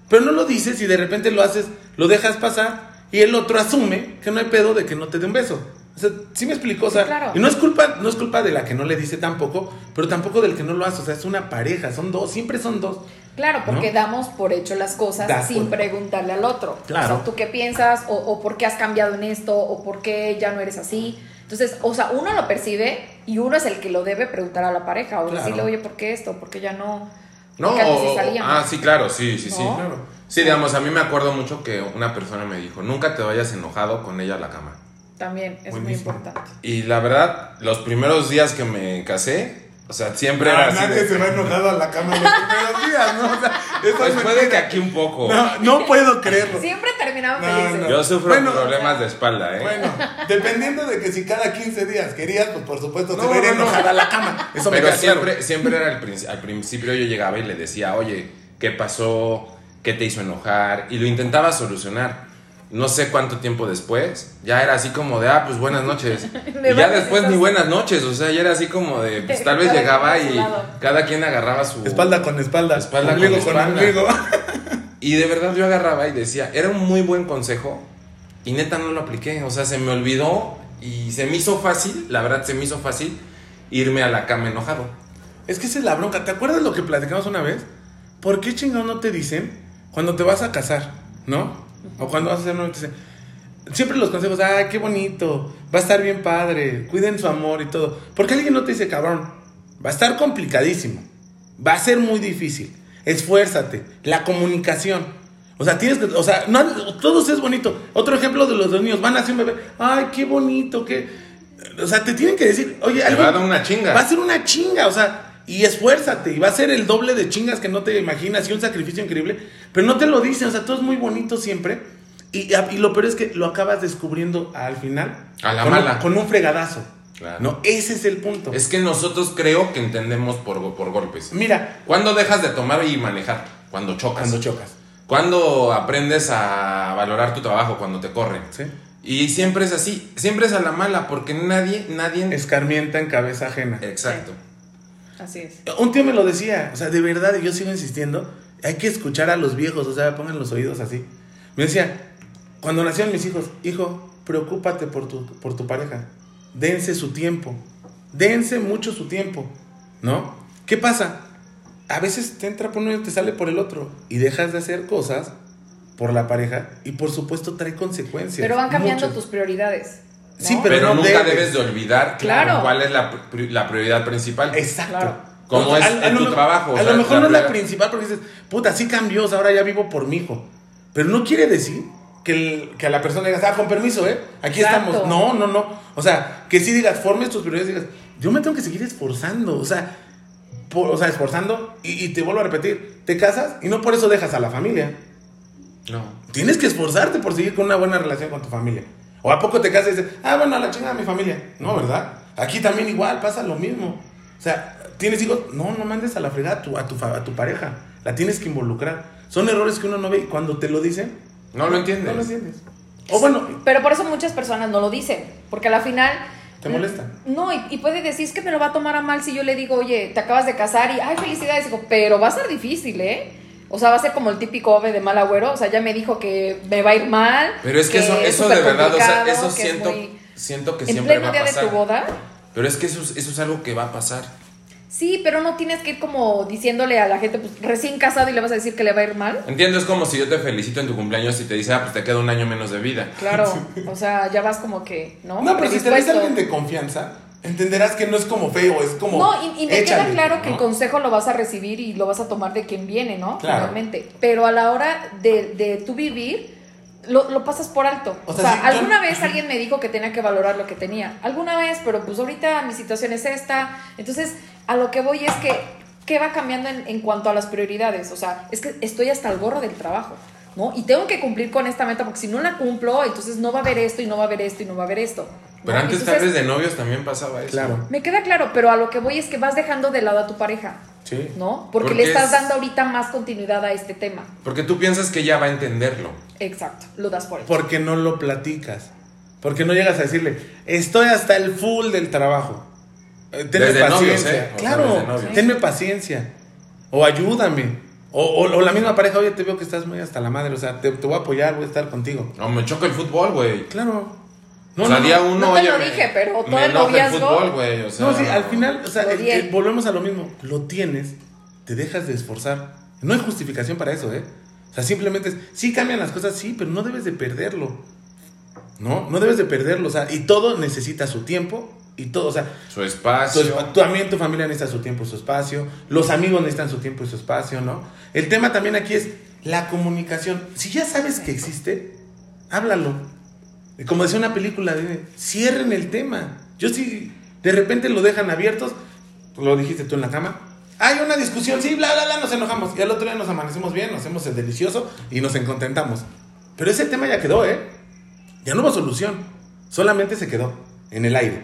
Pero no lo dices y de repente lo haces, lo dejas pasar y el otro asume que no hay pedo de que no te dé un beso. O sea, sí me explicó, o sea, Sí, claro. y no es culpa, no es culpa de la que no le dice tampoco, pero tampoco del que no lo hace, o sea, es una pareja, son dos, siempre son dos. Claro, porque ¿No? damos por hecho las cosas Das sin por- preguntarle al otro. Claro. O sea, tú qué piensas, o, o por qué has cambiado en esto, o por qué ya no eres así. Entonces, o sea, uno lo percibe y uno es el que lo debe preguntar a la pareja, o Claro. decirle, oye, ¿por qué esto? ¿Por qué ya no? No, sí o- ah, sí, claro, sí, sí, sí. ¿No? Claro. Sí, digamos, a mí me acuerdo mucho que una persona me dijo, nunca te vayas enojado con ella a la cama. También es muy importante. Y la verdad, los primeros días que me casé, o sea, siempre era así. de- Ah, se va enojado a la cama los primeros días, ¿no? O sea, eso Pues es puede que aquí un poco. No, no puedo creerlo. Siempre terminaban No, felices. no. Yo sufro Bueno, problemas de espalda, ¿eh? Bueno, dependiendo de que si cada 15 días querías, pues por supuesto No, te va a ir no, no. enojada a la cama. Eso me Pero claro. siempre, siempre era al, princi- al principio yo llegaba y le decía, oye, ¿qué pasó? ¿Qué te hizo enojar? Y lo intentaba solucionar. No sé cuánto tiempo después, ya era así como de, ah, pues buenas noches. Y ya después ni buenas noches, o sea, ya era así como de, pues tal vez llegaba y cada quien agarraba su... Espalda con espalda. Espalda ombligo con con, espalda. ombligo. Y de verdad yo agarraba y decía, era un muy buen consejo y neta no lo apliqué, o sea, se me olvidó y se me hizo fácil, la verdad se me hizo fácil irme a la cama enojado. Es que esa es la bronca. ¿Te acuerdas lo que platicamos una vez? ¿Por qué chingón no te dicen cuando te vas a casar? ¿No? O cuando vas a hacer un... te dicen, Siempre los consejos, ay, qué bonito, va a estar bien padre, cuiden su amor y todo. ¿Por qué alguien no te dice, cabrón? Va a estar complicadísimo, va a ser muy difícil, esfuérzate, la comunicación. O sea, tienes que, o sea, no, todo es bonito. Otro ejemplo de los dos niños, van a hacer un bebé, ay, qué bonito, qué... O sea, te tienen que decir, oye, algo- va a dar una chinga. Va a ser una chinga, o sea, y esfuérzate, y va a ser el doble de chingas que no te imaginas y un sacrificio increíble, pero no te lo dicen, o sea, todo es muy bonito siempre. Y, y lo peor es que lo acabas descubriendo al final. A la con, mala. Un, con un fregadazo. Claro. No, ese es el punto. Es que nosotros creo que entendemos por, por golpes. Mira, ¿Cuándo dejas de tomar y manejar? Cuando chocas. cuando chocas. ¿Cuándo aprendes a valorar tu trabajo? Cuando te corren. ¿sí? Y siempre es así, siempre es a la mala, porque nadie, nadie... Escarmienta en cabeza ajena. Exacto. Así es. Un tío me lo decía, o sea, de verdad, y yo sigo insistiendo, hay que escuchar a los viejos, o sea, pongan los oídos así. Me decía, cuando nacieron mis hijos, hijo, preocúpate por tu, por tu pareja, dense su tiempo, dense mucho su tiempo, ¿no? ¿Qué pasa? A veces te entra por uno y te sale por el otro, y dejas de hacer cosas por la pareja, y por supuesto trae consecuencias. Pero van cambiando muchas. tus prioridades. ¿No? Sí, Pero, Pero no nunca debes. debes de olvidar Claro. cuál es la, la prioridad principal. Exacto. Claro. Como es en lo tu me- trabajo, o A sea, lo mejor la no es la principal porque dices, puta, sí cambió, o sea, ahora ya vivo por mi hijo. Pero no quiere decir que, el- que a la persona digas, ah, con permiso, ¿eh? Aquí Exacto. estamos. No, no, no. O sea, que sí digas, formes tus prioridades y digas, yo me tengo que seguir esforzando. O sea, por- o sea esforzando. Y, y te vuelvo a repetir, te casas y no por eso dejas a la familia. No. Tienes que esforzarte por seguir con una buena relación con tu familia. O a poco te casas y dices, ah, bueno, a la chingada mi familia. No, ¿verdad? Aquí también igual pasa lo mismo. O sea, tienes hijos, no, no mandes a la fregada a tu, a tu, a tu pareja. La tienes que involucrar. Son errores que uno no ve y cuando te lo dicen, No lo entiendes. no lo entiendes. O bueno, Pero por eso muchas personas no lo dicen. Porque a la final. te molesta. No, y, y puede decir es que me lo va a tomar a mal si yo le digo, oye, te acabas de casar y, ay, felicidades. Digo, pero va a ser difícil, ¿eh? O sea, va a ser como el típico ove de mal agüero. O sea, ya me dijo que me va a ir mal. Pero es que, eso, eso de súper verdad, o sea, complicado, eso que es siento, muy- siento que En siempre pleno va a día de pasar. tu boda. Pero es que eso, es- eso es algo que va a pasar. Sí, pero no tienes que ir como diciéndole a la gente, pues recién casado y le vas a decir que le va a ir mal. Entiendo, es como si yo te felicito en tu cumpleaños y te dice, ah, pues te queda un año menos de vida. Claro, o sea, ya vas como que, ¿no? No, pero si te ves Predispuesto. alguien de confianza, entenderás que no es como feo, es como. No, y, y me queda claro que ¿no? el consejo lo vas a recibir y lo vas a tomar de quien viene, ¿no? Claro. Finalmente. Pero a la hora de, de tu vivir, lo, lo pasas por alto. O O sea, yo- alguna vez alguien me dijo que tenía que valorar lo que tenía. Alguna vez, pero pues ahorita mi situación es esta. Entonces, a lo que voy es que, ¿qué va cambiando en, en cuanto a las prioridades? O sea, es que estoy hasta el gorro del trabajo. ¿No? Y tengo que cumplir con esta meta porque si no la cumplo, entonces no va a haber esto y no va a haber esto y no va a haber esto. ¿No? Pero antes, tal Entonces, vez de novios también pasaba eso. Claro. me queda claro, pero a lo que voy es que vas dejando de lado a tu pareja. Sí. ¿no? Porque, Porque le estás es- dando ahorita más continuidad a este tema. Porque tú piensas que ella va a entenderlo. Exacto, lo das por hecho. Porque no lo platicas. Porque no llegas a decirle, estoy hasta el full del trabajo. Eh, tenme Desde novios, paciencia. ¿eh? O sea, claro, desde novios. tenme paciencia. O ayúdame. O, o- o la misma pareja, oye, te veo que estás muy hasta la madre. O sea, te, te voy a apoyar, voy a estar contigo. No, me choca el fútbol, güey. Claro. O sea, día uno, No te oye, lo me- dije, pero todo me el noviazgo- fútbol, güey. O sea, No, sí, al final, o sea, el- bien. el- volvemos a lo mismo. Lo tienes, te dejas de esforzar. No hay justificación para eso, ¿eh? O sea, simplemente es, sí cambian las cosas, sí, pero no debes de perderlo. No, no debes de perderlo. O sea, y todo necesita su tiempo y todo, o sea, Su tu, espacio. espa- también tu familia necesita su tiempo y su espacio. Los amigos necesitan su tiempo y su espacio, ¿no? El tema también aquí es la comunicación. Si ya sabes que existe, háblalo. Como decía una película, cierren el tema. Yo sí, de repente lo dejan abiertos, lo dijiste tú en la cama. Hay una discusión, sí, bla, bla, bla, nos enojamos. Y al otro día nos amanecemos bien, nos hacemos el delicioso y nos encontentamos. Pero ese tema ya quedó, ¿eh? Ya no hubo solución. Solamente se quedó en el aire.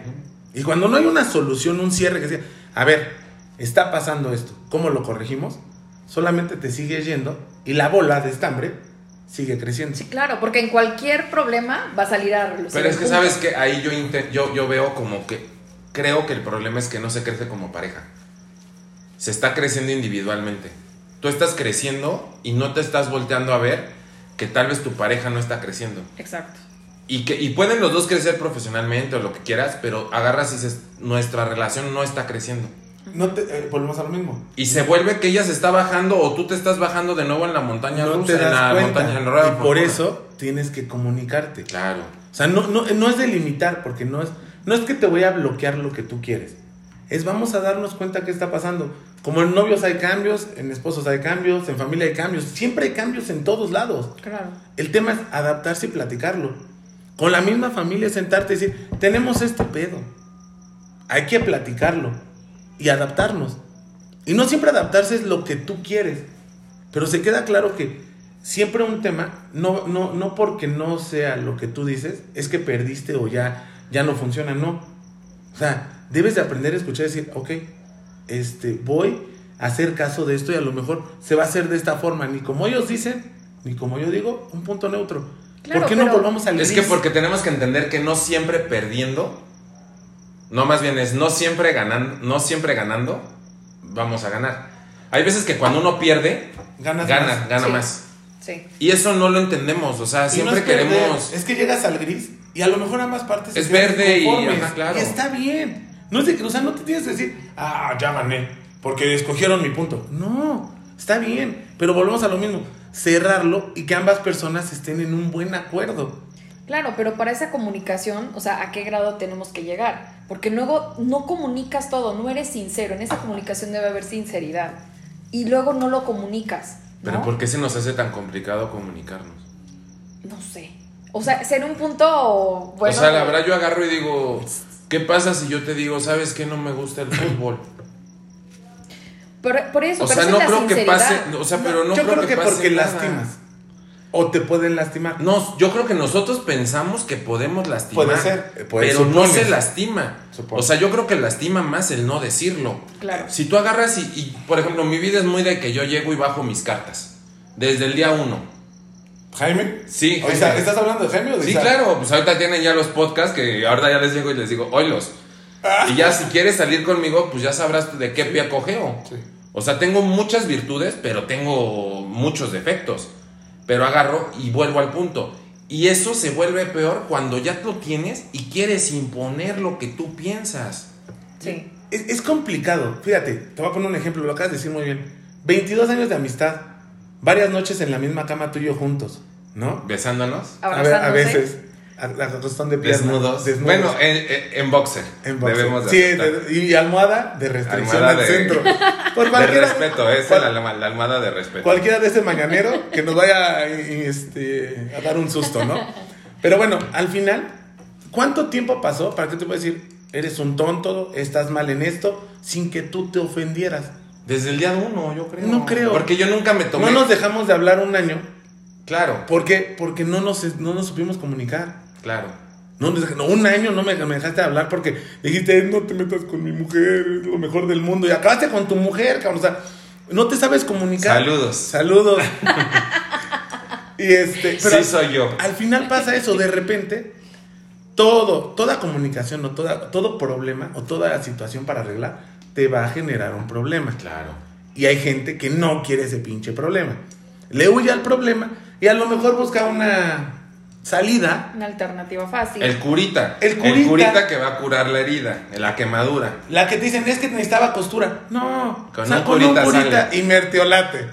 Y cuando no hay una solución, un cierre que sea, a ver, está pasando esto, ¿cómo lo corregimos? Solamente te sigue yendo y la bola de estambre sigue creciendo. Sí, claro, porque en cualquier problema va a salir a relucir. Pero es que sabes que ahí yo, yo, yo veo como que creo que el problema es que no se crece como pareja. Se está creciendo individualmente. Tú estás creciendo y no te estás volteando a ver que tal vez tu pareja no está creciendo. Exacto. Y, que, y pueden los dos crecer profesionalmente o lo que quieras, pero agarras y dices, nuestra relación no está creciendo. No te, eh, volvemos a lo mismo. Y se vuelve que ella se está bajando o tú te estás bajando de nuevo en la montaña No rusa, te en la das cuenta. montaña en la rueda y por eso tienes que comunicarte. Claro. O sea, no, no, no es delimitar, porque no es, no es que te voy a bloquear lo que tú quieres. Es vamos a darnos cuenta qué está pasando. Como en novios hay cambios, en esposos hay cambios, en familia hay cambios. Siempre hay cambios en todos lados. Claro. El tema es adaptarse y platicarlo. Con la misma familia sentarte y decir, tenemos este pedo. Hay que platicarlo y adaptarnos. Y no siempre adaptarse es lo que tú quieres. Pero se queda claro que siempre un tema, no, no, no porque no sea lo que tú dices, es que perdiste o ya, ya no funciona, no. O sea, debes de aprender a escuchar y decir, ok, este, voy a hacer caso de esto y a lo mejor se va a hacer de esta forma, ni como ellos dicen, ni como yo digo, un punto neutro. Claro, ¿Por qué no volvamos al Es que porque tenemos que entender que no siempre perdiendo, no más bien es no siempre ganando, no siempre ganando, vamos a ganar. Hay veces que cuando uno pierde, Ganas gana, más. gana Sí. más. Sí. Y eso no lo entendemos, o sea, no siempre perder, queremos... Es que llegas al gris y a lo mejor ambas partes Es verde y- ajá, claro. Y está bien. No es de que, o sea, no te tienes que decir, ah, ya gané, porque escogieron mi punto. No, está bien. Pero volvemos a lo mismo, cerrarlo y que ambas personas estén en un buen acuerdo. Claro, pero para esa comunicación, o sea, ¿a qué grado tenemos que llegar? Porque luego no comunicas todo, no eres sincero. En esa comunicación debe haber sinceridad. Y luego no lo comunicas. ¿no? Pero ¿por qué se nos hace tan complicado comunicarnos? No sé. O sea, ser un punto bueno. o sea, la verdad yo agarro y digo, ¿qué pasa si yo te digo, sabes que no me gusta el fútbol? Por, por eso, O pero sea, no creo que pase, o sea, pero no Yo creo, que, que, pase porque nada. lastimas. O te pueden lastimar. No, yo creo que nosotros pensamos que podemos lastimar. Puede ser, eh, puede- pero no se lastima. Supones. O sea, yo creo que lastima más el no decirlo. Claro. Si tú agarras y, y, por ejemplo, mi vida es muy de que yo llego y bajo mis cartas. Desde el día uno. Jaime. Sí, O sea, ¿Estás hablando de Jaime o de Sí, Isaac? claro, pues ahorita tienen ya los podcasts que ahora ya les llego y les digo, oílos. Y ya si quieres salir conmigo, pues ya sabrás de qué pie cogeo. Sí. O sea, tengo muchas virtudes, pero tengo muchos defectos. Pero agarro y vuelvo al punto. Y eso se vuelve peor cuando ya lo tienes y quieres imponer lo que tú piensas. Sí. Es, es complicado. Fíjate, te voy a poner un ejemplo, lo acabas de decir muy bien. 22 años de amistad, varias noches en la misma cama tú y yo juntos, ¿no? Besándonos, A, ver, a veces, a, a costón de pierna. desnudos. desnudos. Bueno, en, en- boxer. En boxer. Debemos de Sí, de- y almohada de restricción Almohada al de- centro. Por De respeto, es cual- la, almohada de respeto. cualquiera de ese mañanero que nos vaya a, este, a dar un susto, ¿no? Pero bueno, al final, ¿cuánto tiempo pasó para que tú puedas decir, eres un tonto, estás mal en esto, sin que tú te ofendieras? Desde el día uno, yo creo. No creo. Porque yo nunca me tomé. No nos dejamos de hablar un año. Claro, ¿Por qué? Porque no nos, no nos supimos comunicar. Claro. No, no, un año no me, me dejaste hablar porque dijiste, no te metas con mi mujer, es lo mejor del mundo. Y acabaste con tu mujer, cabrón. O sea, no te sabes comunicar. Saludos. Saludos. y este. Sí, soy yo. Al final pasa eso, de repente, todo, toda comunicación o toda, todo problema o toda situación para arreglar te va a generar un problema. Claro. Y hay gente que no quiere ese pinche problema. Le huye al problema y a lo mejor busca una salida. Una alternativa fácil. El curita. El curita. que va a curar la herida, la quemadura. La que te dicen es que necesitaba costura. No, Con o sea, un con un curita curita sale. y mertiolate.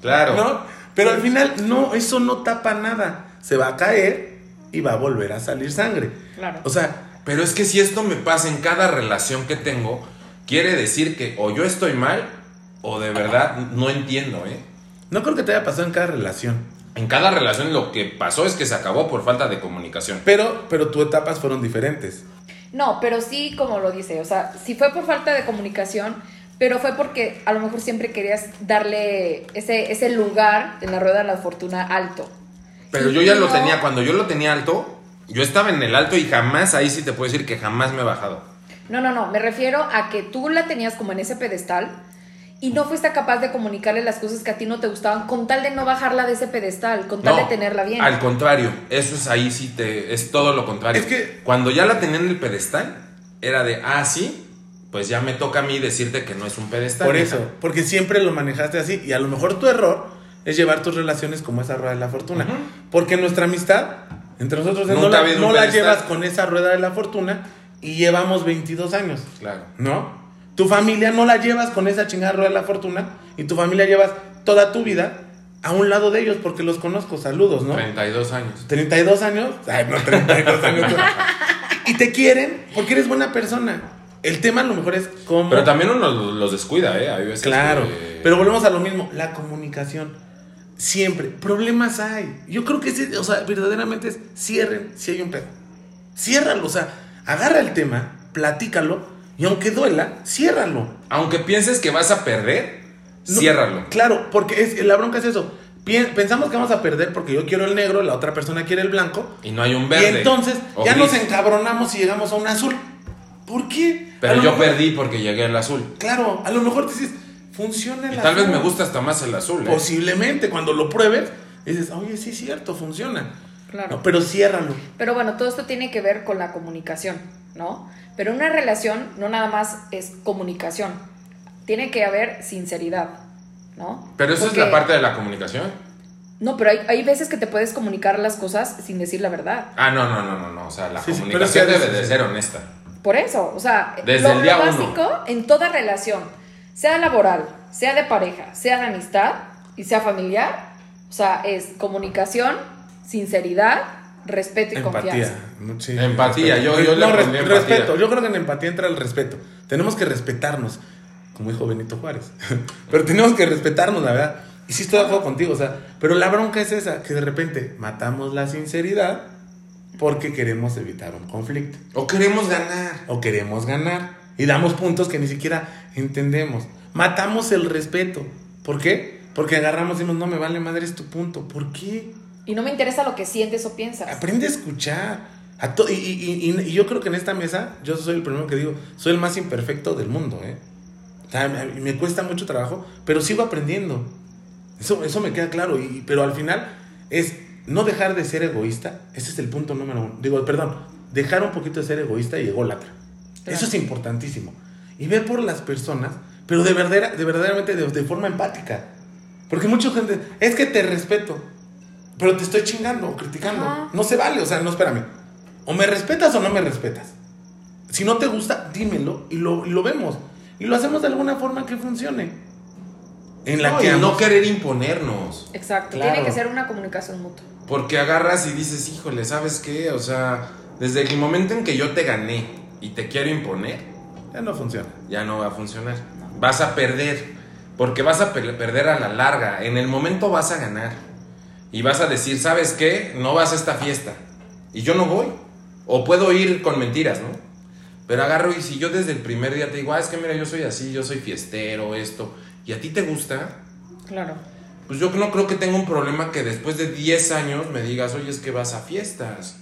Claro. ¿No? Pero al final, no, eso no tapa nada. Se va a caer y va a volver a salir sangre. Claro. O sea, Pero es que si esto me pasa en cada relación que tengo, quiere decir que o yo estoy mal o de verdad no entiendo, ¿eh? no creo que te haya pasado en cada relación. En cada relación lo que pasó es que se acabó por falta de comunicación. Pero, pero tus etapas fueron diferentes. No, pero sí, como lo dice, o sea, sí fue por falta de comunicación, pero fue porque a lo mejor siempre querías darle ese, ese lugar en la rueda de la fortuna alto. Pero Y yo ya lo tenía, cuando yo lo tenía alto, yo estaba en el alto y jamás, ahí sí te puedo decir que jamás me he bajado. No, no, no, me refiero a que tú la tenías como en ese pedestal y no fuiste capaz de comunicarle las cosas que a ti no te gustaban con tal de no bajarla de ese pedestal, con tal No, de tenerla bien. Al contrario, eso es ahí sí te. Es todo lo contrario. Es que- Cuando ya la tenía en el pedestal, era de, ah, sí, pues ya me toca a mí decirte que no es un pedestal. Por hija". eso, porque siempre lo manejaste así. Y a lo mejor tu error es llevar tus relaciones como esa rueda de la fortuna. Ujú. Porque nuestra amistad, entre nosotros, no, la, no la pedestal. llevas con esa rueda de la fortuna y llevamos 22 años. Claro. ¿No? Tu familia no la llevas con esa chingada rueda de la fortuna y tu familia llevas toda tu vida a un lado de ellos porque los conozco. Saludos, ¿no? 32 años. 32 años. Ay, no, 32 años. y te quieren porque eres buena persona. El tema a lo mejor es cómo. Pero también uno los descuida, ¿eh? Hay veces Claro. que- Pero volvemos a lo mismo. La comunicación. Siempre. Problemas hay. Yo creo que sí, o sea, verdaderamente es cierren si hay un pedo. Ciérralo. O sea, agarra el tema, platícalo y aunque duela, ciérralo. Aunque pienses que vas a perder, No, ciérralo. Claro, porque es, la bronca es eso. Pien- Pensamos que vamos a perder porque yo quiero el negro, la otra persona quiere el blanco. Y no hay un verde. Y entonces o ya gris. nos encabronamos y llegamos a un azul. ¿Por qué? Pero yo mejor- perdí porque llegué al azul. Claro, a lo mejor te dices, funciona el Y tal vez me gusta hasta más el azul, ¿eh? Posiblemente, cuando lo pruebes, dices, oye, sí es cierto, funciona. Claro. No, pero ciérralo. Pero bueno, todo esto tiene que ver con la comunicación, ¿no? Pero una relación no nada más es comunicación. Tiene que haber sinceridad, ¿no? Pero eso Porque- es la parte de la comunicación. No, pero hay, hay veces que te puedes comunicar las cosas sin decir la verdad. Ah, no, no, no, no, no. O sea, la Sí, comunicación sí, debe sí, de sí. ser honesta. Por eso, o sea, Desde lo, el día lo uno. básico en toda relación, sea laboral, sea de pareja, sea de amistad y sea familiar, o sea, es comunicación, sinceridad, respeto y Empatía. confianza. Sí, Empatía, respeto. yo- yo No, empatía. respeto. Yo creo que en empatía entra el respeto. Tenemos que respetarnos, como dijo Benito Juárez. pero tenemos que respetarnos, la verdad. Y sí estoy de acuerdo contigo, o sea, pero la bronca es esa, que de repente matamos la sinceridad porque queremos evitar un conflicto. O queremos ganar. o queremos ganar y damos puntos que ni siquiera entendemos. Matamos el respeto. ¿Por qué? Porque agarramos y decimos, no me vale madre es tu punto. ¿Por qué? Y no me interesa lo que sientes o piensas. Aprende a escuchar. A to- y, y- y- y yo creo que en esta mesa, yo soy el primero que digo, soy el más imperfecto del mundo. ¿eh? O sea, me, me cuesta mucho trabajo, pero sigo aprendiendo. Eso, eso me queda claro. Y, pero al final es no dejar de ser egoísta. Ese es el punto número uno. Digo, perdón, dejar un poquito de ser egoísta y ególatra. Claro. Eso es importantísimo. Y ver por las personas, pero de, verdadera, de verdaderamente de, de forma empática. Porque mucha gente, es que te respeto, pero te estoy chingando o criticando. Ajá. No se vale, o sea, no, espérame. O me respetas o no me respetas. Si no te gusta, dímelo y lo, y lo vemos. Y lo hacemos de alguna forma que funcione. En la No, que y no querer imponernos. Exacto, Claro. tiene que ser una comunicación mutua. Porque agarras y dices, híjole, ¿sabes qué? O sea, desde el momento en que yo te gané y te quiero imponer, ya no funciona. ya no va a funcionar. Vas a perder. Porque vas a per- perder a la larga. En el momento vas a ganar. Y vas a decir, ¿sabes qué? No vas a esta fiesta. Y yo no voy. O puedo ir con mentiras, ¿no? Pero agarro y si yo desde el primer día te digo, ah, es que mira, yo soy así, yo soy fiestero, esto. Y a ti te gusta, Claro. pues yo no creo que tenga un problema que después de 10 años me digas, oye, es que vas a fiestas.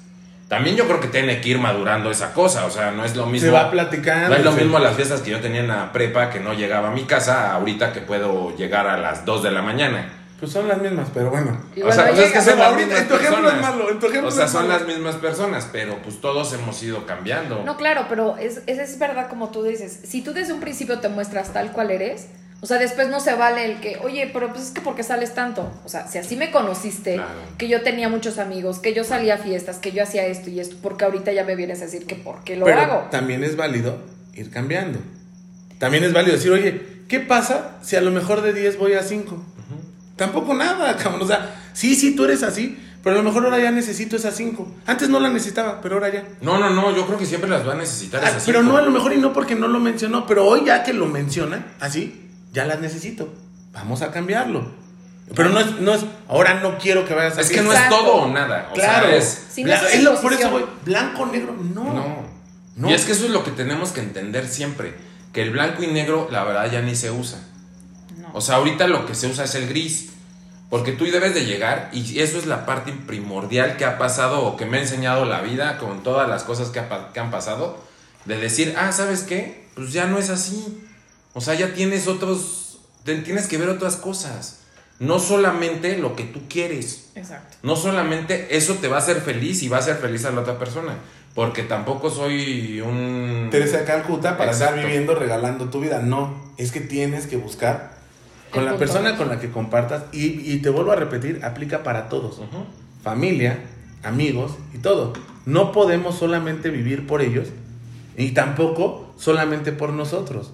También yo creo que tiene que ir madurando esa cosa, o sea, no es lo mismo. Se va platicando. No es lo mismo las fiestas que yo tenía en la prepa, que no llegaba a mi casa, ahorita que puedo llegar a las 2 de la mañana. Pues son las mismas, pero bueno. Igual o sea, no pues es que son las Ahorita, mismas en tu ejemplo es personas. malo, en tu ejemplo o sea, es son las mismas personas, pero pues todos hemos ido cambiando. No, claro, pero es, es, es verdad como tú dices. Si tú desde un principio te muestras tal cual eres, o sea, después no se vale el que, oye, pero pues es que ¿por qué sales tanto? O sea, si así me conociste, Claro. que yo tenía muchos amigos, que yo salía a fiestas, que yo hacía esto y esto, porque ahorita ya me vienes a decir que por qué lo pero hago. también es válido ir cambiando. También es válido decir, oye, ¿qué pasa si a lo mejor de 10 voy a 5? Tampoco nada, cabrón. O sea, sí, sí, tú eres así, pero a lo mejor ahora ya necesito esas 5. Antes no la necesitaba, pero ahora ya. No, no, no, yo creo que siempre las va a necesitar Ah, esas pero cinco. no, a lo mejor y no porque no lo mencionó, pero hoy ya que lo menciona, así, ya las necesito. Vamos a cambiarlo. Pero no es, no es, ahora no quiero que vayas a Es que no es todo o nada. O Claro. sea, es. Si no Bla- es es lo- por eso, güey, blanco, negro, no. No. No. Y es que eso es lo que tenemos que entender siempre. Que el blanco y negro, la verdad, ya ni se usa. O sea, ahorita lo que se usa es el gris. Porque tú debes de llegar y eso es la parte primordial que ha pasado o que me ha enseñado la vida con todas las cosas que, ha pa- que han pasado. De decir, ah, ¿sabes qué? Pues ya no es así. O sea, ya tienes otros, te- tienes que ver otras cosas. No solamente lo que tú quieres. Exacto. No solamente eso te va a hacer feliz y va a hacer feliz a la otra persona. Porque tampoco soy un... Teresa de Calcuta para estar viviendo regalando tu vida. No, es que tienes que buscar con la persona con la que compartas. Y, y te vuelvo a repetir, aplica para todos. Familia, amigos y todo. No podemos solamente vivir por ellos y tampoco solamente por nosotros.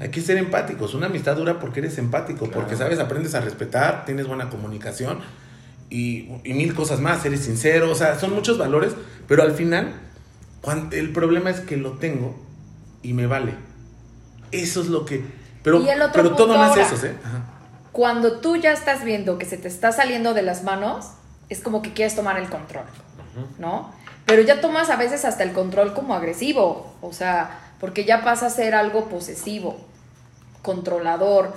Hay que ser empáticos. Una amistad dura porque eres empático, Claro. porque sabes, aprendes a respetar, tienes buena comunicación y, y mil cosas más, eres sincero, o sea, son muchos valores, pero al final el problema es que lo tengo y me vale. Eso es lo que... Pero, Y el otro pero todo punto no es eso, ¿eh? Ajá. Cuando tú ya estás viendo que se te está saliendo de las manos, es como que quieres tomar el control, ¿no? Pero ya tomas a veces hasta el control como agresivo, o sea, porque ya pasa a ser algo posesivo, controlador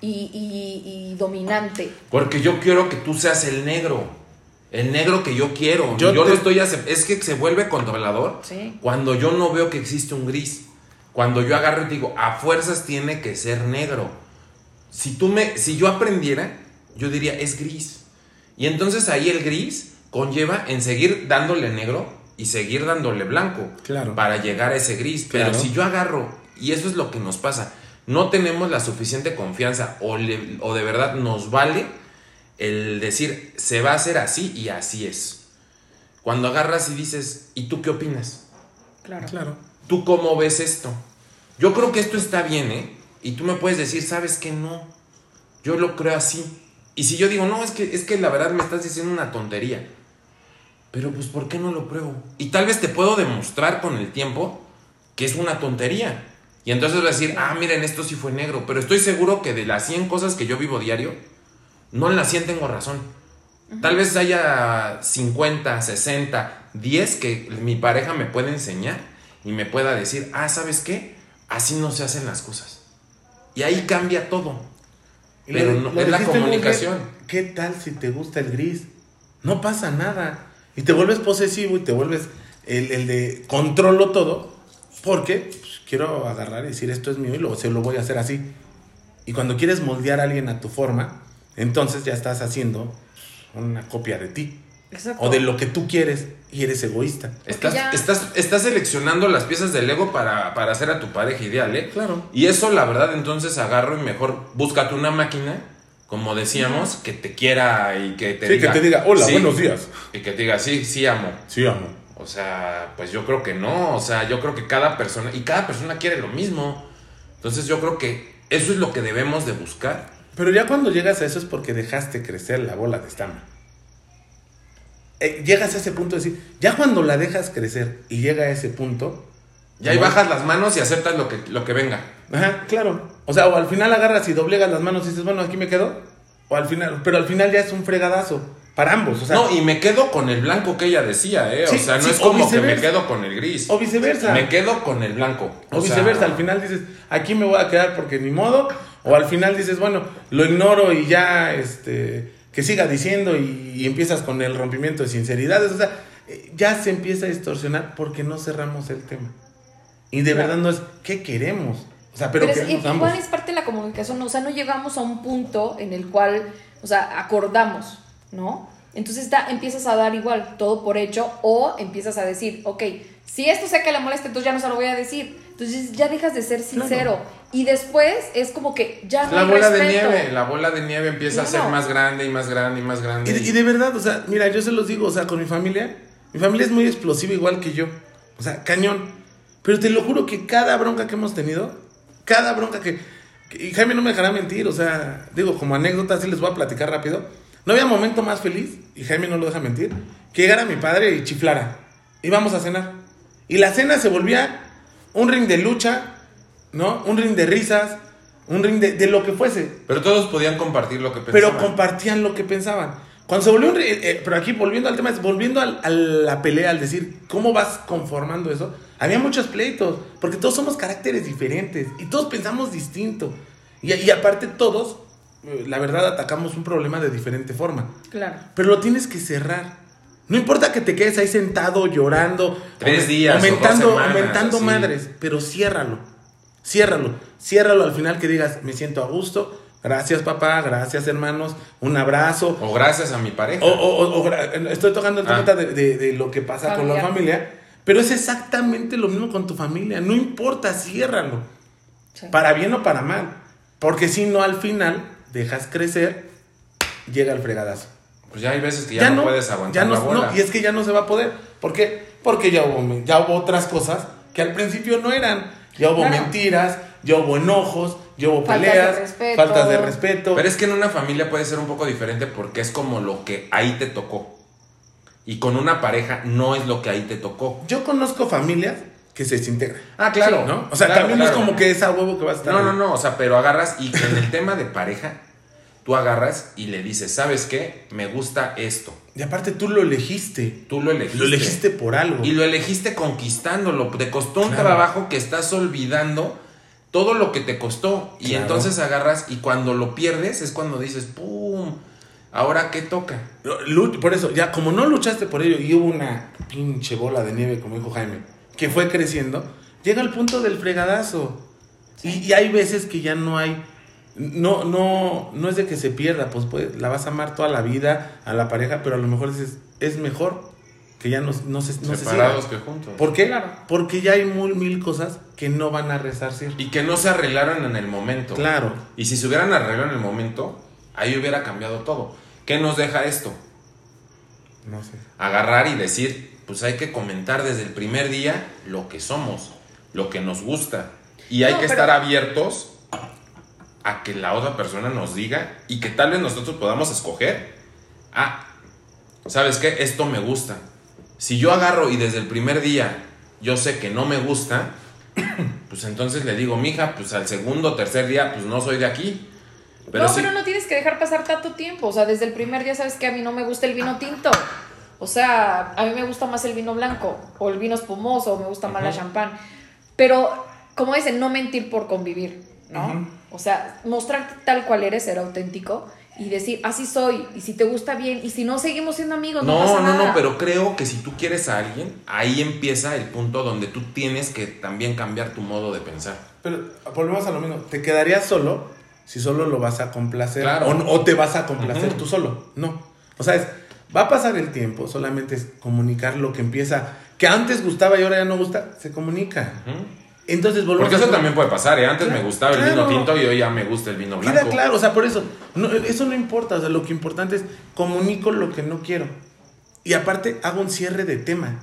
y, y- y dominante. Porque yo quiero que tú seas el negro. El negro que yo quiero. Yo Yo, te- lo estoy Es que se vuelve controlador Sí. cuando yo no veo que existe un gris. Cuando yo agarro y digo, a fuerzas tiene que ser negro. Si tú me, si yo aprendiera, yo diría, es gris. Y entonces ahí el gris conlleva en seguir dándole negro y seguir dándole blanco. Claro. Para llegar a ese gris. Pero si yo agarro, y eso es lo que nos pasa, no tenemos la suficiente confianza o, le- o de verdad nos vale el decir, se va a hacer así y así es. Cuando agarras y dices, ¿y tú qué opinas? Claro. Claro. ¿Tú cómo ves esto? Yo creo que esto está bien, ¿eh? Y tú me puedes decir, ¿sabes qué? No. Yo lo creo así. Y si yo digo, no, es que, es que la verdad me estás diciendo una tontería. Pero pues, ¿por qué no lo pruebo? Y tal vez te puedo demostrar con el tiempo que es una tontería. Y entonces vas a decir, ah, miren, esto sí fue negro. Pero estoy seguro que de las 100 cosas que yo vivo diario, no en las 100 tengo razón. Tal vez haya 50, 60, 10 que mi pareja me puede enseñar y me pueda decir, ah, ¿sabes qué? Así no se hacen las cosas. Y ahí cambia todo. Pero lo- no- lo es la comunicación. ¿Qué tal si te gusta el gris? No pasa nada. Y te vuelves posesivo y te vuelves el, el de controlo todo. Porque pues, quiero agarrar y decir esto es mío y luego se lo voy a hacer así. Y cuando quieres moldear a alguien a tu forma, entonces ya estás haciendo una copia de ti. Exacto. O de lo que tú quieres y eres egoísta. Estás, ya- estás, estás seleccionando las piezas del Lego para, para hacer a tu pareja ideal, ¿eh? Claro. Y eso, la verdad, entonces agarro y mejor búscate una máquina, como decíamos, que te quiera y que te Sí, diga. que te diga, hola, sí, buenos días. Y que te diga, sí, sí, amo. Sí, amo. O sea, pues yo creo que no. O sea, yo creo que cada persona, y cada persona quiere lo mismo. Entonces yo creo que eso es lo que debemos de buscar. Pero ya cuando llegas a eso es porque dejaste crecer la bola de estambre. Eh, llegas a ese punto de decir, ya cuando la dejas crecer y llega a ese punto. Y ahí bajas las manos y aceptas lo que, lo que venga. Ajá, claro. O sea, o al final agarras y doblegas las manos y dices, bueno, aquí me quedo. O al final, pero al final ya es un fregadazo. Para ambos, o sea. no, y me quedo con el blanco que ella decía, ¿eh? Sí, o sea, no sí, es como que me quedo con el gris. O viceversa. Me quedo con el blanco. O viceversa, al final dices, aquí me voy a quedar porque ni modo. O al final dices, bueno, lo ignoro y ya, este, que siga diciendo y, y empiezas con el rompimiento de sinceridades. O sea, eh, ya se empieza a distorsionar porque no cerramos el tema. Y de verdad no es, ¿qué queremos? O sea, pero, Pero es, igual es parte de la comunicación, o sea, no llegamos a un punto en el cual, o sea, acordamos, ¿no? Entonces da- empiezas a dar igual todo por hecho o empiezas a decir, ok, si esto sé que le molesta, entonces ya no se lo voy a decir. Entonces ya dejas de ser sincero. Y después es como que ya no La hay bola de nieve, la bola de nieve empieza a ser Claro. más grande y más grande y más grande. Y de, y de verdad, o sea, mira, yo se los digo, o sea, con mi familia, mi familia es muy explosiva igual que yo. O sea, cañón. Pero te lo juro que cada bronca que hemos tenido, cada bronca que... que- y Jaime no me dejará mentir, o sea, digo, como anécdota, así les voy a platicar rápido. No había momento más feliz, y Jaime no lo deja mentir, que llegara mi padre y chiflara. Íbamos a cenar. Y la cena se volvía un ring de lucha, ¿no? Un ring de risas, un ring de, de lo que fuese Pero todos podían compartir lo que pero pensaban. compartían lo que pensaban. Cuando se volvió un... eh, eh, pero aquí volviendo al tema, es volviendo al- a la pelea, al decir, ¿cómo vas conformando eso? Había muchos pleitos, porque todos somos caracteres diferentes y todos pensamos distinto. Y, y aparte todos, eh, la verdad, atacamos un problema de diferente forma. Claro. Pero lo tienes que cerrar. No importa que te quedes ahí sentado llorando, Tres días o dos aumentando, semanas, aumentando madres, pero ciérralo. Ciérralo. Ciérralo al final que digas, me siento a gusto. Gracias papá, gracias hermanos, un abrazo. O gracias a mi pareja. O, o- o- o estoy tocando el tema Ah. de, de- de lo que pasa con la familia, pero es exactamente lo mismo con tu familia. No importa, ciérralo. Sí. Para bien o para mal. Porque si no, al final dejas crecer, llega el fregadazo. Pues ya hay veces que ya, no, puedes aguantar ya no, la bola. no, y es que ya no se va a poder. ¿Por qué? Porque ya hubo, ya hubo otras cosas que al principio no eran. Ya hubo Claro. mentiras, ya hubo enojos, ya hubo Faltas de peleas, respeto. faltas de respeto. Pero es que en una familia puede ser un poco diferente porque es como lo que ahí te tocó. Y con una pareja no es lo que ahí te tocó. Yo conozco familias que se desintegran. Ah, claro. ¿no? O sea, Claro, también no claro. es como que es a huevo que vas a estar. No, no, no, o sea, pero agarras y en el tema de pareja, tú agarras y le dices, ¿sabes qué? Me gusta esto. Y aparte tú lo elegiste. Tú lo elegiste. Lo elegiste por algo. Y lo elegiste conquistándolo. Te costó un Claro. trabajo que estás olvidando todo lo que te costó. Y Claro. entonces agarras y cuando lo pierdes es cuando dices, ¡pum! ¿Ahora qué toca? Por eso, ya como no luchaste por ello y hubo una pinche bola de nieve, como dijo Jaime, que fue creciendo, llega el punto del fregadazo. Y, y hay veces que ya no hay. No, no, no es de que se pierda, pues, pues la vas a amar toda la vida a la pareja, pero a lo mejor dices, es mejor que ya no, no se, no se Separados que juntos. ¿Por qué? Claro. Porque ya hay mil, mil cosas que no van a resarcir. Y que no se arreglaron en el momento. Claro. Y si se hubieran arreglado en el momento, ahí hubiera cambiado todo. ¿Qué nos deja esto? No sé. agarrar y decir, pues hay que comentar desde el primer día lo que somos, lo que nos gusta. Y hay No, que pero- estar abiertos a que la otra persona nos diga y que tal vez nosotros podamos escoger. Ah, ¿sabes qué? Esto me gusta. Si yo agarro y desde el primer día yo sé que no me gusta, pues entonces le digo, mija, pues al segundo o tercer día, pues no soy de aquí. Pero no, sí, pero no tienes que dejar pasar tanto tiempo. O sea, desde el primer día sabes que a mí no me gusta el vino tinto. O sea, a mí me gusta más el vino blanco o el vino espumoso, o me gusta más la Ujú. champán. Pero, como dicen, no mentir por convivir, ¿no? O sea, mostrarte tal cual eres, ser auténtico y decir, así soy. Y si te gusta bien, y si no, seguimos siendo amigos. No, No, pasa no, nada. no, pero creo que si tú quieres a alguien, ahí empieza el punto donde tú tienes que también cambiar tu modo de pensar. Pero volvemos a lo mismo. ¿Te quedarías solo si solo lo vas a complacer? Claro. O, o te vas a complacer tú solo. No. O sea, es, va a pasar el tiempo, solamente es comunicar lo que empieza, que antes gustaba y ahora ya no gusta, se comunica. Entonces volvemos Porque a eso lo- también puede pasar, ¿eh? Antes Claro, me gustaba el claro. vino tinto y hoy ya me gusta el vino blanco. Queda claro, o sea, por eso, no, eso no importa, o sea, lo que importante es comunico lo que no quiero. Y aparte hago un cierre de tema.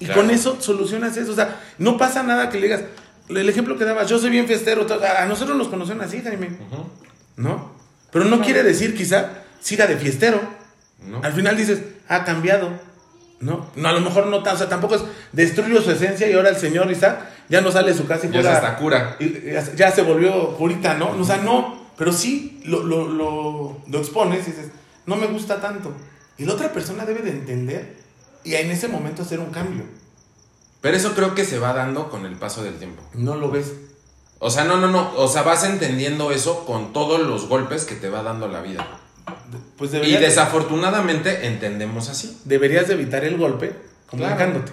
Y Claro. con eso solucionas eso, o sea, no pasa nada que le digas, el ejemplo que dabas, yo soy bien festero, a nosotros nos conocen así, Jaime, Ujú. ¿no? Pero no quiere decir quizá siga de fiestero. ¿No? Al final dices, ha cambiado. No, no, a lo mejor no tan, o sea, tampoco es destruyo su esencia y ahora el señor Isaac ya no sale de su casa y Ya hasta cura. ya, ya se volvió curita, ¿no? O sea, no, pero sí lo, lo, lo, lo expones y dices, no me gusta tanto. Y la otra persona debe de entender y en ese momento hacer un cambio. Pero eso creo que se va dando con el paso del tiempo. No lo ves. O sea, no, no, no. O sea, vas entendiendo eso con todos los golpes que te va dando la vida. pues Y desafortunadamente entendemos así. deberías de evitar el golpe comunicándote.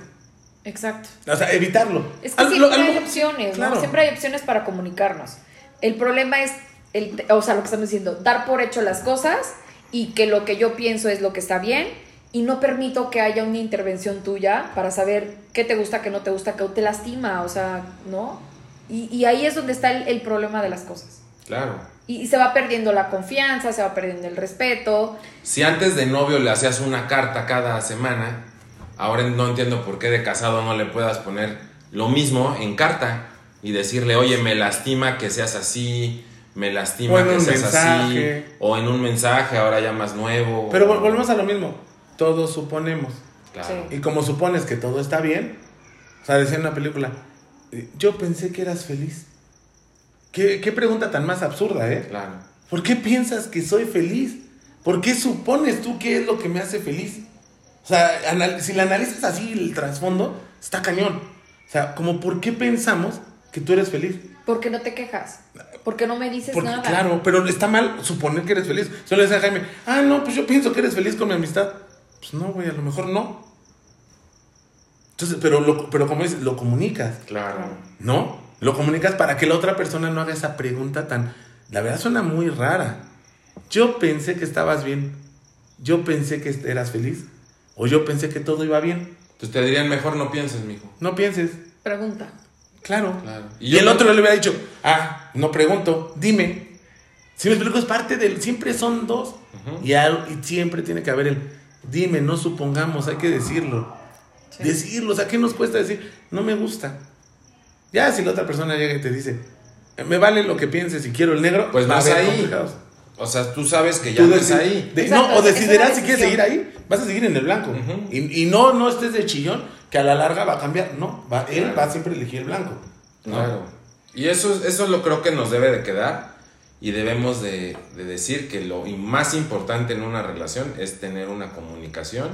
Exacto. O sea, evitarlo. Es que siempre hay opciones, claro. ¿no? Siempre hay opciones para comunicarnos. El problema es, el, o sea, lo que estamos diciendo, dar por hecho las cosas y que lo que yo pienso es lo que está bien y no permito que haya una intervención tuya para saber qué te gusta, qué no te gusta, qué te lastima, o sea, ¿no? Y, y ahí es donde está el, el problema de las cosas. Claro. Y, y se va perdiendo la confianza, se va perdiendo el respeto. Si antes de novio le hacías una carta cada semana, ahora no entiendo por qué de casado no le puedas poner lo mismo en carta y decirle, oye, me lastima que seas así, me O lastima en que un seas mensaje. así, o en un mensaje ahora ya más nuevo. Pero vol- volvemos a lo mismo. Todos suponemos. Claro. Sí. Y como supones que todo está bien, o sea, decía en una película, eh, yo pensé que eras feliz. ¿Qué, qué pregunta tan más absurda, ¿eh? Claro. ¿Por qué piensas que soy feliz? ¿Por qué supones tú que es lo que me hace feliz? O sea, anal- si la analizas así el trasfondo, está cañón. O sea, como por qué pensamos que tú eres feliz. ¿Por qué no te quejas? ¿Por qué no me dices Porque, nada? claro, pero está mal suponer que eres feliz. Solo le decía a Jaime, ah, no, pues yo pienso que eres feliz con mi amistad. Pues no, güey, a lo mejor no. Entonces, pero, lo, pero como dices, lo comunicas, Claro. ¿no? Lo comunicas para que la otra persona no haga esa pregunta tan... La verdad suena muy rara. Yo pensé que estabas bien. Yo pensé que eras feliz. O yo pensé que todo iba bien. Entonces te dirían, mejor no pienses, mijo. No pienses. Pregunta. Claro. Claro. Y, el no- otro le hubiera dicho, ah, no pregunto, dime. Si me explico, es parte del. Siempre son dos. y, al- y siempre tiene que haber el. Dime, no supongamos, hay que decirlo. Sí. Decirlo, o sea, ¿qué nos cuesta decir? No me gusta. Ya, si la otra persona llega y te dice, me vale lo que pienses si quiero el negro, Pues va a vas ahí. complicados. O sea, tú sabes que ya Tú no es deci- ahí. de- Exacto, no, o decidirás si quieres seguir ahí, vas a seguir en el blanco. Y, y no, no estés de chillón, que a la larga va a cambiar. No, va, él Claro. va a siempre elegir el blanco. ¿no? Claro. Y eso, eso lo creo que nos debe de quedar y debemos de, de decir que lo más importante en una relación es tener una comunicación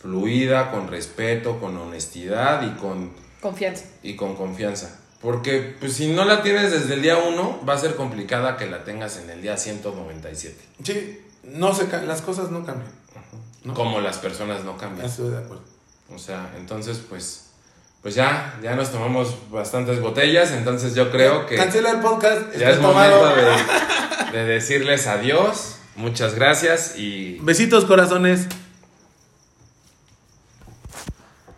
fluida, con respeto, con honestidad y con, Confianza. y con confianza. Porque pues, si no la tienes desde el día 1, va a ser complicada que la tengas en el día 197. Sí, no se, las cosas no cambian. ¿no? Como las personas no cambian. Estoy de acuerdo. O sea, entonces pues, pues ya, ya nos tomamos bastantes botellas, entonces yo creo que... Cancela el podcast. Ya es tomado. momento de, de decirles adiós. Muchas gracias y Besitos, corazones.